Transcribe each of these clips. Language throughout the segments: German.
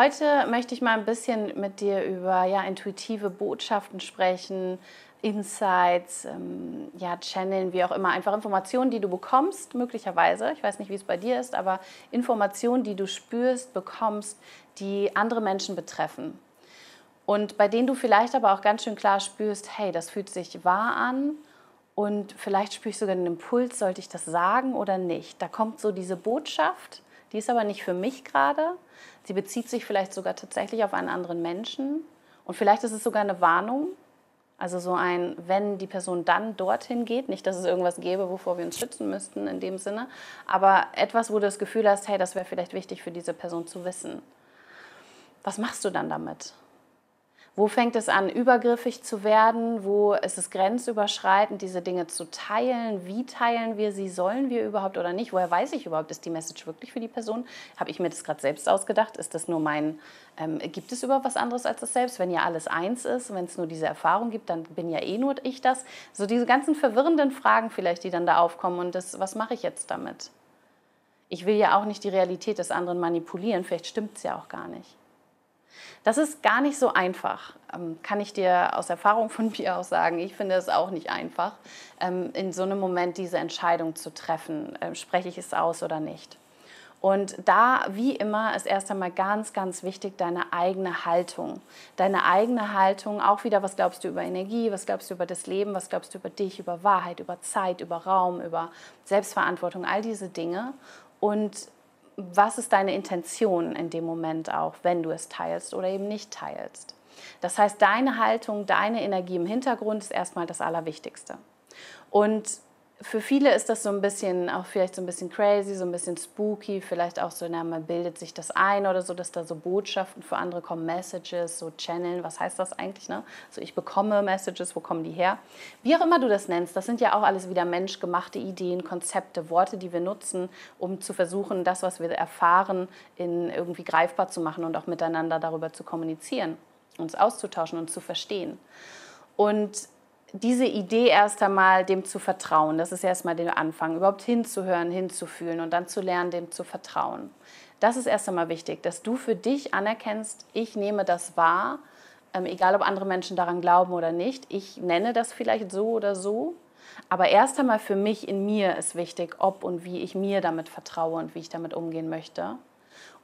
Heute möchte ich mal ein bisschen mit dir über ja, intuitive Botschaften sprechen, Insights, ähm, ja, Channeln, wie auch immer, einfach Informationen, die du bekommst, möglicherweise, ich weiß nicht, wie es bei dir ist, aber Informationen, die du spürst, bekommst, die andere Menschen betreffen. Und bei denen du vielleicht aber auch ganz schön klar spürst, hey, das fühlt sich wahr an und vielleicht spüre ich sogar den Impuls, sollte ich das sagen oder nicht. Da kommt so diese Botschaft, die ist aber nicht für mich gerade. Sie bezieht sich vielleicht sogar tatsächlich auf einen anderen Menschen. Und vielleicht ist es sogar eine Warnung. Also so ein, wenn die Person dann dorthin geht, nicht, dass es irgendwas gäbe, wovor wir uns schützen müssten in dem Sinne, aber etwas, wo du das Gefühl hast, hey, das wäre vielleicht wichtig für diese Person zu wissen. Was machst du dann damit? Wo fängt es an, übergriffig zu werden? Wo ist es grenzüberschreitend, diese Dinge zu teilen? Wie teilen wir sie? Sollen wir überhaupt oder nicht? Woher weiß ich überhaupt, ist die Message wirklich für die Person? Habe ich mir das gerade selbst ausgedacht? Ist das nur mein, ähm, gibt es überhaupt was anderes als das Selbst? Wenn ja alles eins ist, wenn es nur diese Erfahrung gibt, dann bin ja eh nur ich das. So diese ganzen verwirrenden Fragen vielleicht, die dann da aufkommen und das, was mache ich jetzt damit? Ich will ja auch nicht die Realität des anderen manipulieren, vielleicht stimmt es ja auch gar nicht. Das ist gar nicht so einfach, ähm, kann ich dir aus Erfahrung von mir auch sagen. Ich finde es auch nicht einfach, ähm, in so einem Moment diese Entscheidung zu treffen, ähm, spreche ich es aus oder nicht. Und da, wie immer, ist erst einmal ganz, ganz wichtig deine eigene Haltung. Deine eigene Haltung, auch wieder, was glaubst du über Energie, was glaubst du über das Leben, was glaubst du über dich, über Wahrheit, über Zeit, über Raum, über Selbstverantwortung, all diese Dinge. Und was ist deine Intention in dem Moment auch, wenn du es teilst oder eben nicht teilst. Das heißt, deine Haltung, deine Energie im Hintergrund ist erstmal das Allerwichtigste. Und für viele ist das so ein bisschen, auch vielleicht so ein bisschen crazy, so ein bisschen spooky, vielleicht auch so, na, man bildet sich das ein oder so, dass da so Botschaften für andere kommen, Messages, so Channeln, was heißt das eigentlich? Ne? So, ich bekomme Messages, wo kommen die her? Wie auch immer du das nennst, das sind ja auch alles wieder menschgemachte Ideen, Konzepte, Worte, die wir nutzen, um zu versuchen, das, was wir erfahren, in irgendwie greifbar zu machen und auch miteinander darüber zu kommunizieren, uns auszutauschen und zu verstehen. Und diese Idee erst einmal dem zu vertrauen, das ist erstmal der Anfang, überhaupt hinzuhören, hinzufühlen und dann zu lernen, dem zu vertrauen. Das ist erst einmal wichtig, dass du für dich anerkennst, ich nehme das wahr, ähm, egal ob andere Menschen daran glauben oder nicht. Ich nenne das vielleicht so oder so, aber erst einmal für mich in mir ist wichtig, ob und wie ich mir damit vertraue und wie ich damit umgehen möchte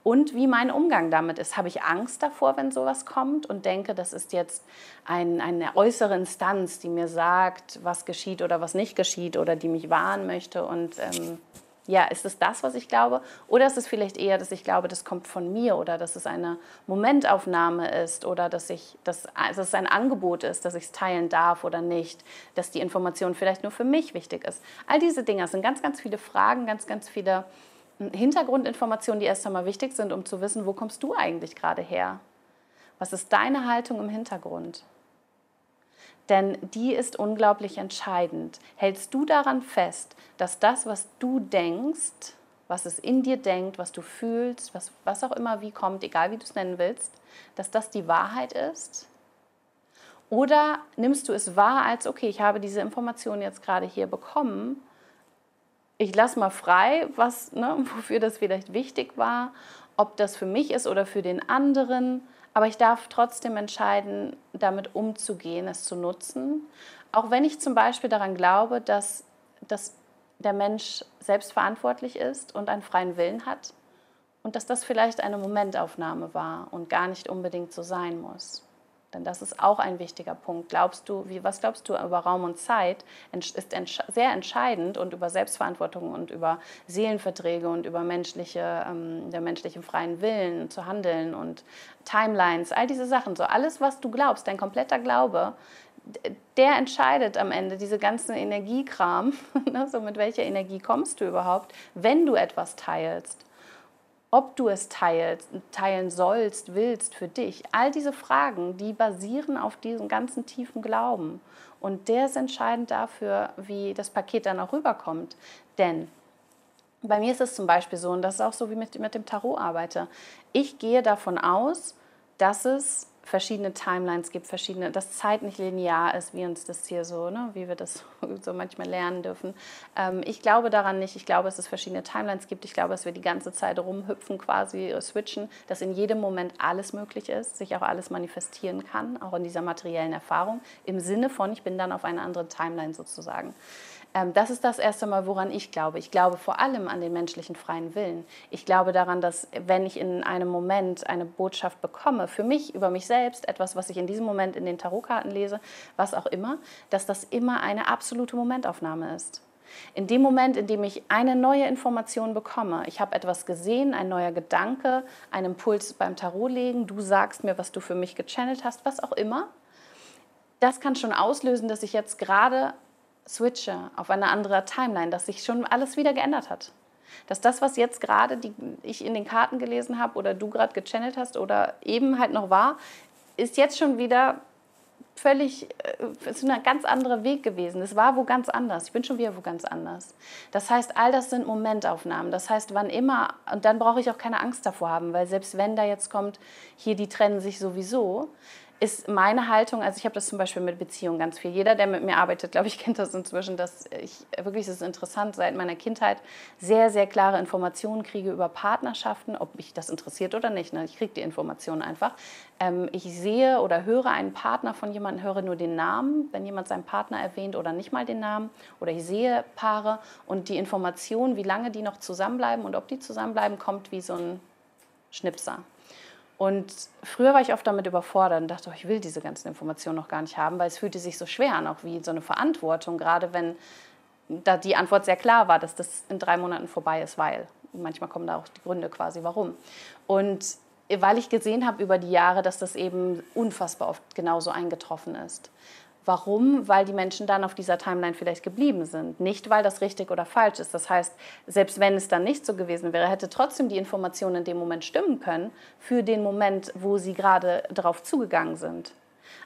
und wie mein Umgang damit ist. Habe ich Angst davor, wenn sowas kommt und denke, das ist jetzt ein, eine äußere Instanz, die mir sagt, was geschieht oder was nicht geschieht oder die mich warnen möchte und ähm, ja, ist es das, was ich glaube? Oder ist es vielleicht eher, dass ich glaube, das kommt von mir oder dass es eine Momentaufnahme ist oder dass, ich, dass, dass es ein Angebot ist, dass ich es teilen darf oder nicht, dass die Information vielleicht nur für mich wichtig ist. All diese Dinge sind ganz, ganz viele Fragen, ganz, ganz viele Hintergrundinformationen, die erst einmal wichtig sind, um zu wissen, wo kommst du eigentlich gerade her? Was ist deine Haltung im Hintergrund? Denn die ist unglaublich entscheidend. Hältst du daran fest, dass das, was du denkst, was es in dir denkt, was du fühlst, was, was auch immer wie kommt, egal wie du es nennen willst, dass das die Wahrheit ist? Oder nimmst du es wahr als, okay, ich habe diese Information jetzt gerade hier bekommen ich lasse mal frei, was, ne, wofür das vielleicht wichtig war, ob das für mich ist oder für den anderen. Aber ich darf trotzdem entscheiden, damit umzugehen, es zu nutzen. Auch wenn ich zum Beispiel daran glaube, dass, dass der Mensch selbstverantwortlich ist und einen freien Willen hat und dass das vielleicht eine Momentaufnahme war und gar nicht unbedingt so sein muss. Denn das ist auch ein wichtiger Punkt. Glaubst du, wie, was glaubst du über Raum und Zeit? Ist entsch sehr entscheidend und über Selbstverantwortung und über Seelenverträge und über menschliche, ähm, der menschlichen freien Willen zu handeln und Timelines, all diese Sachen, so alles, was du glaubst, dein kompletter Glaube, der entscheidet am Ende diese ganzen Energiekram, ne, so mit welcher Energie kommst du überhaupt, wenn du etwas teilst ob du es teilst, teilen sollst, willst für dich. All diese Fragen, die basieren auf diesem ganzen tiefen Glauben. Und der ist entscheidend dafür, wie das Paket dann auch rüberkommt. Denn bei mir ist es zum Beispiel so, und das ist auch so, wie ich mit, mit dem Tarot arbeite. Ich gehe davon aus, dass es verschiedene Timelines gibt, verschiedene, dass Zeit nicht linear ist, wie uns das hier so, ne, wie wir das so manchmal lernen dürfen. Ähm, ich glaube daran nicht. Ich glaube, dass es verschiedene Timelines gibt. Ich glaube, dass wir die ganze Zeit rumhüpfen, quasi äh, switchen, dass in jedem Moment alles möglich ist, sich auch alles manifestieren kann, auch in dieser materiellen Erfahrung, im Sinne von, ich bin dann auf einer anderen Timeline sozusagen. Ähm, das ist das erste Mal, woran ich glaube. Ich glaube vor allem an den menschlichen freien Willen. Ich glaube daran, dass wenn ich in einem Moment eine Botschaft bekomme, für mich, über mich selbst, etwas, was ich in diesem Moment in den Tarotkarten lese, was auch immer, dass das immer eine absolute Momentaufnahme ist. In dem Moment, in dem ich eine neue Information bekomme, ich habe etwas gesehen, ein neuer Gedanke, einen Impuls beim Tarotlegen, du sagst mir, was du für mich gechannelt hast, was auch immer, das kann schon auslösen, dass ich jetzt gerade switche auf eine andere Timeline, dass sich schon alles wieder geändert hat. Dass das, was jetzt gerade ich in den Karten gelesen habe oder du gerade gechannelt hast oder eben halt noch war, ist jetzt schon wieder völlig, äh, ist ein ganz anderer Weg gewesen. Es war wo ganz anders. Ich bin schon wieder wo ganz anders. Das heißt, all das sind Momentaufnahmen. Das heißt, wann immer, und dann brauche ich auch keine Angst davor haben, weil selbst wenn da jetzt kommt, hier, die trennen sich sowieso, ist meine Haltung, also ich habe das zum Beispiel mit Beziehungen ganz viel. Jeder, der mit mir arbeitet, glaube ich, kennt das inzwischen, dass ich wirklich, es ist interessant, seit meiner Kindheit sehr, sehr klare Informationen kriege über Partnerschaften, ob mich das interessiert oder nicht. Ne? Ich kriege die Informationen einfach. Ähm, ich sehe oder höre einen Partner von jemandem, höre nur den Namen, wenn jemand seinen Partner erwähnt oder nicht mal den Namen. Oder ich sehe Paare und die Information, wie lange die noch zusammenbleiben und ob die zusammenbleiben, kommt wie so ein Schnipser. Und früher war ich oft damit überfordert und dachte, oh, ich will diese ganzen Informationen noch gar nicht haben, weil es fühlte sich so schwer an, auch wie so eine Verantwortung, gerade wenn da die Antwort sehr klar war, dass das in drei Monaten vorbei ist, weil. Manchmal kommen da auch die Gründe quasi, warum. Und weil ich gesehen habe über die Jahre, dass das eben unfassbar oft genauso eingetroffen ist. Warum? Weil die Menschen dann auf dieser Timeline vielleicht geblieben sind. Nicht, weil das richtig oder falsch ist. Das heißt, selbst wenn es dann nicht so gewesen wäre, hätte trotzdem die Information in dem Moment stimmen können für den Moment, wo sie gerade darauf zugegangen sind.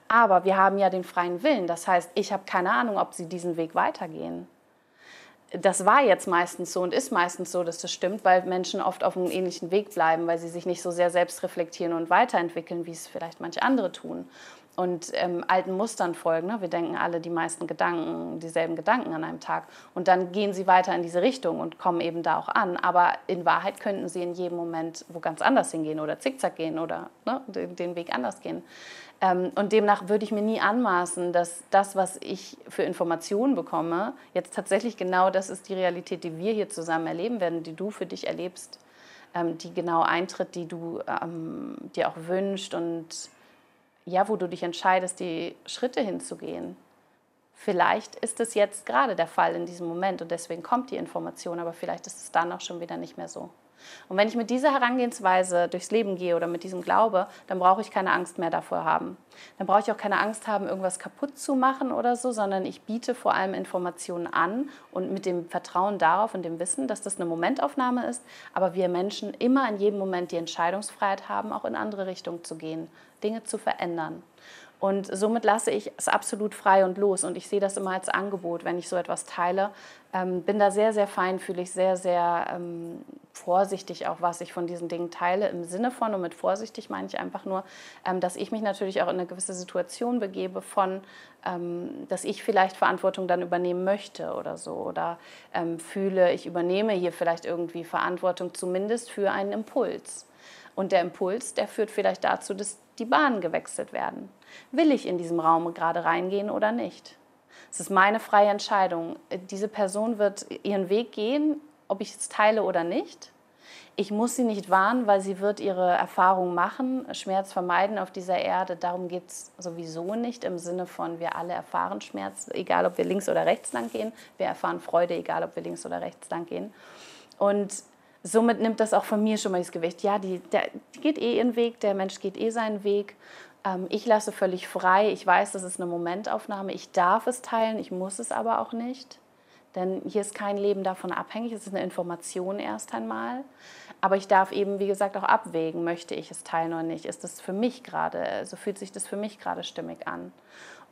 Aber wir haben ja den freien Willen. Das heißt, ich habe keine Ahnung, ob sie diesen Weg weitergehen. Das war jetzt meistens so und ist meistens so, dass das stimmt, weil Menschen oft auf einem ähnlichen Weg bleiben, weil sie sich nicht so sehr selbst reflektieren und weiterentwickeln, wie es vielleicht manche andere tun und ähm, alten Mustern folgen. Ne? Wir denken alle die meisten Gedanken, dieselben Gedanken an einem Tag. Und dann gehen sie weiter in diese Richtung und kommen eben da auch an. Aber in Wahrheit könnten sie in jedem Moment wo ganz anders hingehen oder zickzack gehen oder ne, den Weg anders gehen. Ähm, und demnach würde ich mir nie anmaßen, dass das, was ich für Informationen bekomme, jetzt tatsächlich genau das ist die Realität, die wir hier zusammen erleben werden, die du für dich erlebst, ähm, die genau eintritt, die du ähm, dir auch wünscht und ja, wo du dich entscheidest, die Schritte hinzugehen. Vielleicht ist es jetzt gerade der Fall in diesem Moment und deswegen kommt die Information, aber vielleicht ist es dann auch schon wieder nicht mehr so. Und wenn ich mit dieser Herangehensweise durchs Leben gehe oder mit diesem Glaube, dann brauche ich keine Angst mehr davor haben. Dann brauche ich auch keine Angst haben, irgendwas kaputt zu machen oder so, sondern ich biete vor allem Informationen an und mit dem Vertrauen darauf und dem Wissen, dass das eine Momentaufnahme ist, aber wir Menschen immer in jedem Moment die Entscheidungsfreiheit haben, auch in andere Richtungen zu gehen, Dinge zu verändern. Und somit lasse ich es absolut frei und los. Und ich sehe das immer als Angebot, wenn ich so etwas teile. Ähm, bin da sehr, sehr feinfühlig, sehr, sehr ähm, vorsichtig auch, was ich von diesen Dingen teile. Im Sinne von, und mit vorsichtig meine ich einfach nur, ähm, dass ich mich natürlich auch in eine gewisse Situation begebe von, ähm, dass ich vielleicht Verantwortung dann übernehmen möchte oder so. Oder ähm, fühle, ich übernehme hier vielleicht irgendwie Verantwortung zumindest für einen Impuls. Und der Impuls, der führt vielleicht dazu, dass die Bahnen gewechselt werden. Will ich in diesem Raum gerade reingehen oder nicht? Es ist meine freie Entscheidung. Diese Person wird ihren Weg gehen, ob ich es teile oder nicht. Ich muss sie nicht warnen, weil sie wird ihre Erfahrung machen, Schmerz vermeiden auf dieser Erde. Darum geht es sowieso nicht im Sinne von, wir alle erfahren Schmerz, egal ob wir links oder rechts lang gehen. Wir erfahren Freude, egal ob wir links oder rechts lang gehen. Und somit nimmt das auch von mir schon mal das Gewicht. Ja, die, der, geht eh ihren Weg, der Mensch geht eh seinen Weg. Ähm, ich lasse völlig frei. Ich weiß, das ist eine Momentaufnahme. Ich darf es teilen, ich muss es aber auch nicht. Denn hier ist kein Leben davon abhängig. Es ist eine Information erst einmal. Aber ich darf eben, wie gesagt, auch abwägen, möchte ich es teilen oder nicht. Ist das für mich gerade, so fühlt sich das für mich gerade stimmig an.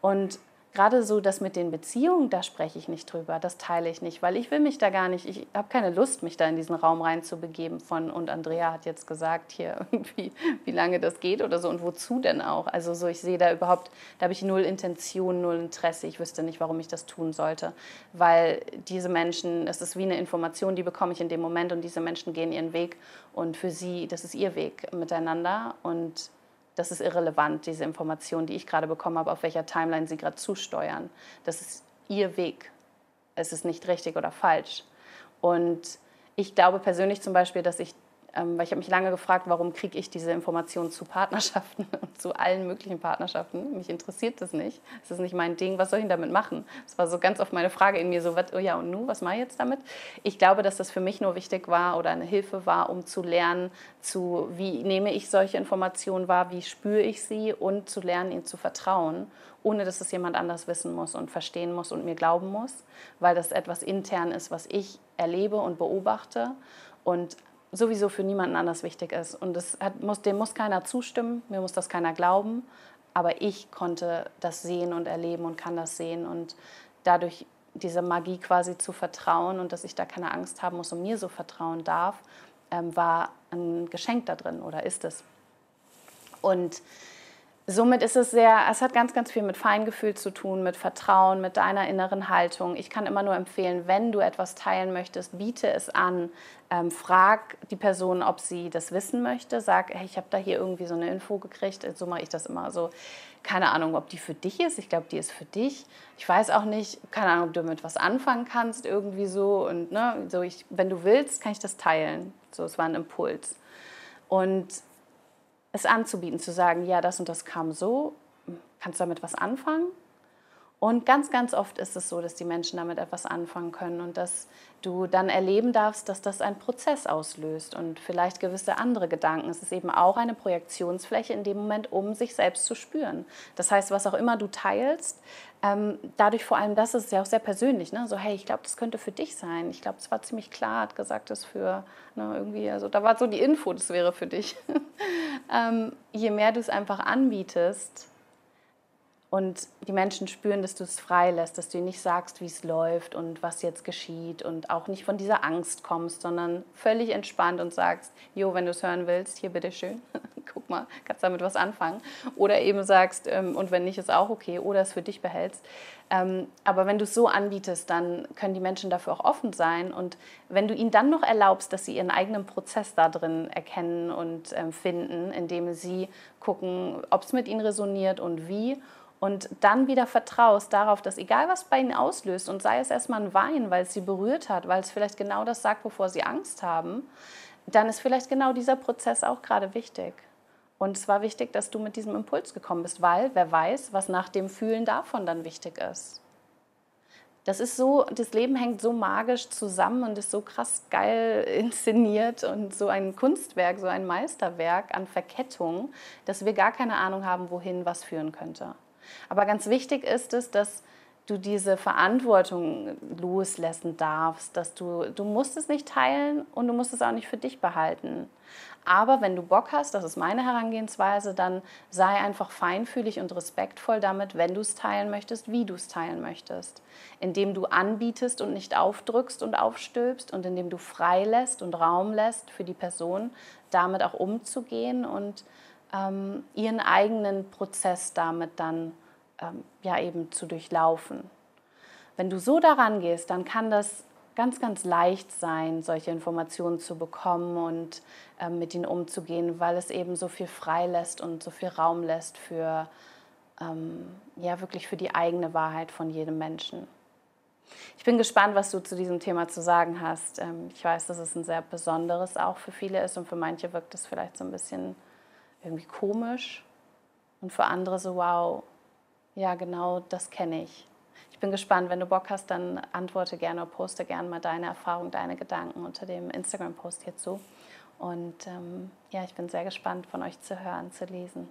Und gerade so das mit den Beziehungen, da spreche ich nicht drüber, das teile ich nicht, weil ich will mich da gar nicht, ich habe keine Lust, mich da in diesen Raum reinzubegeben von und Andrea hat jetzt gesagt hier irgendwie, wie lange das geht oder so und wozu denn auch. Also so, ich sehe da überhaupt, da habe ich null Intention, null Interesse, ich wüsste nicht, warum ich das tun sollte, weil diese Menschen, es ist wie eine Information, die bekomme ich in dem Moment und diese Menschen gehen ihren Weg und für sie, das ist ihr Weg miteinander und das ist irrelevant, diese Information, die ich gerade bekommen habe, auf welcher Timeline sie gerade zusteuern. Das ist ihr Weg. Es ist nicht richtig oder falsch. Und ich glaube persönlich zum Beispiel, dass ich weil ich habe mich lange gefragt, warum kriege ich diese Informationen zu Partnerschaften und zu allen möglichen Partnerschaften. Mich interessiert das nicht. Es ist nicht mein Ding. Was soll ich damit machen? Das war so ganz oft meine Frage in mir, so, oh ja, und nun, was mache ich jetzt damit? Ich glaube, dass das für mich nur wichtig war oder eine Hilfe war, um zu lernen, zu, wie nehme ich solche Informationen wahr, wie spüre ich sie und zu lernen, ihnen zu vertrauen, ohne dass es jemand anders wissen muss und verstehen muss und mir glauben muss, weil das etwas intern ist, was ich erlebe und beobachte und sowieso für niemanden anders wichtig ist. Und das hat, muss, dem muss keiner zustimmen, mir muss das keiner glauben, aber ich konnte das sehen und erleben und kann das sehen und dadurch diese Magie quasi zu vertrauen und dass ich da keine Angst haben muss und mir so vertrauen darf, ähm, war ein Geschenk da drin oder ist es. Und somit ist es sehr, es hat ganz, ganz viel mit Feingefühl zu tun, mit Vertrauen, mit deiner inneren Haltung. Ich kann immer nur empfehlen, wenn du etwas teilen möchtest, biete es an. Ähm, frag die Person, ob sie das wissen möchte. Sag, hey, ich habe da hier irgendwie so eine Info gekriegt. So mache ich das immer. So, keine Ahnung, ob die für dich ist. Ich glaube, die ist für dich. Ich weiß auch nicht, keine Ahnung, ob du damit was anfangen kannst, irgendwie so. Und ne, so ich, wenn du willst, kann ich das teilen. So, es war ein Impuls. Und es anzubieten, zu sagen, ja, das und das kam so, kannst du damit was anfangen? Und ganz, ganz oft ist es so, dass die Menschen damit etwas anfangen können und dass du dann erleben darfst, dass das einen Prozess auslöst und vielleicht gewisse andere Gedanken. Es ist eben auch eine Projektionsfläche in dem Moment, um sich selbst zu spüren. Das heißt, was auch immer du teilst, ähm, dadurch vor allem, das ist ja auch sehr persönlich. Ne? So, hey, ich glaube, das könnte für dich sein. Ich glaube, es war ziemlich klar, hat gesagt, das für ne, irgendwie, also da war so die Info, das wäre für dich. ähm, je mehr du es einfach anbietest, und die Menschen spüren, dass du es freilässt, dass du ihnen nicht sagst, wie es läuft und was jetzt geschieht und auch nicht von dieser Angst kommst, sondern völlig entspannt und sagst, jo, wenn du es hören willst, hier bitteschön, guck mal, kannst damit was anfangen. Oder eben sagst, ähm, und wenn nicht, ist auch okay, oder es für dich behältst. Ähm, aber wenn du es so anbietest, dann können die Menschen dafür auch offen sein. Und wenn du ihnen dann noch erlaubst, dass sie ihren eigenen Prozess da drin erkennen und ähm, finden, indem sie gucken, ob es mit ihnen resoniert und wie, und dann wieder vertraust darauf, dass egal was bei ihnen auslöst und sei es erstmal ein Wein, weil es sie berührt hat, weil es vielleicht genau das sagt, wovor sie Angst haben, dann ist vielleicht genau dieser Prozess auch gerade wichtig. Und es war wichtig, dass du mit diesem Impuls gekommen bist, weil wer weiß, was nach dem Fühlen davon dann wichtig ist. Das ist so, das Leben hängt so magisch zusammen und ist so krass geil inszeniert und so ein Kunstwerk, so ein Meisterwerk an Verkettung, dass wir gar keine Ahnung haben, wohin was führen könnte. Aber ganz wichtig ist es, dass du diese Verantwortung loslassen darfst, dass du, du musst es nicht teilen und du musst es auch nicht für dich behalten. Aber wenn du Bock hast, das ist meine Herangehensweise, dann sei einfach feinfühlig und respektvoll damit, wenn du es teilen möchtest, wie du es teilen möchtest. Indem du anbietest und nicht aufdrückst und aufstülpst und indem du frei lässt und Raum lässt für die Person, damit auch umzugehen und ähm, ihren eigenen Prozess damit dann ähm, ja eben zu durchlaufen. Wenn du so daran gehst, dann kann das ganz, ganz leicht sein, solche Informationen zu bekommen und ähm, mit ihnen umzugehen, weil es eben so viel freilässt und so viel Raum lässt für ähm, ja wirklich für die eigene Wahrheit von jedem Menschen. Ich bin gespannt, was du zu diesem Thema zu sagen hast. Ähm, ich weiß, dass es ein sehr besonderes auch für viele ist und für manche wirkt es vielleicht so ein bisschen irgendwie komisch und für andere so, wow, ja genau, das kenne ich. Ich bin gespannt, wenn du Bock hast, dann antworte gerne oder poste gerne mal deine Erfahrung, deine Gedanken unter dem Instagram-Post hierzu. Und ähm, ja, ich bin sehr gespannt, von euch zu hören, zu lesen.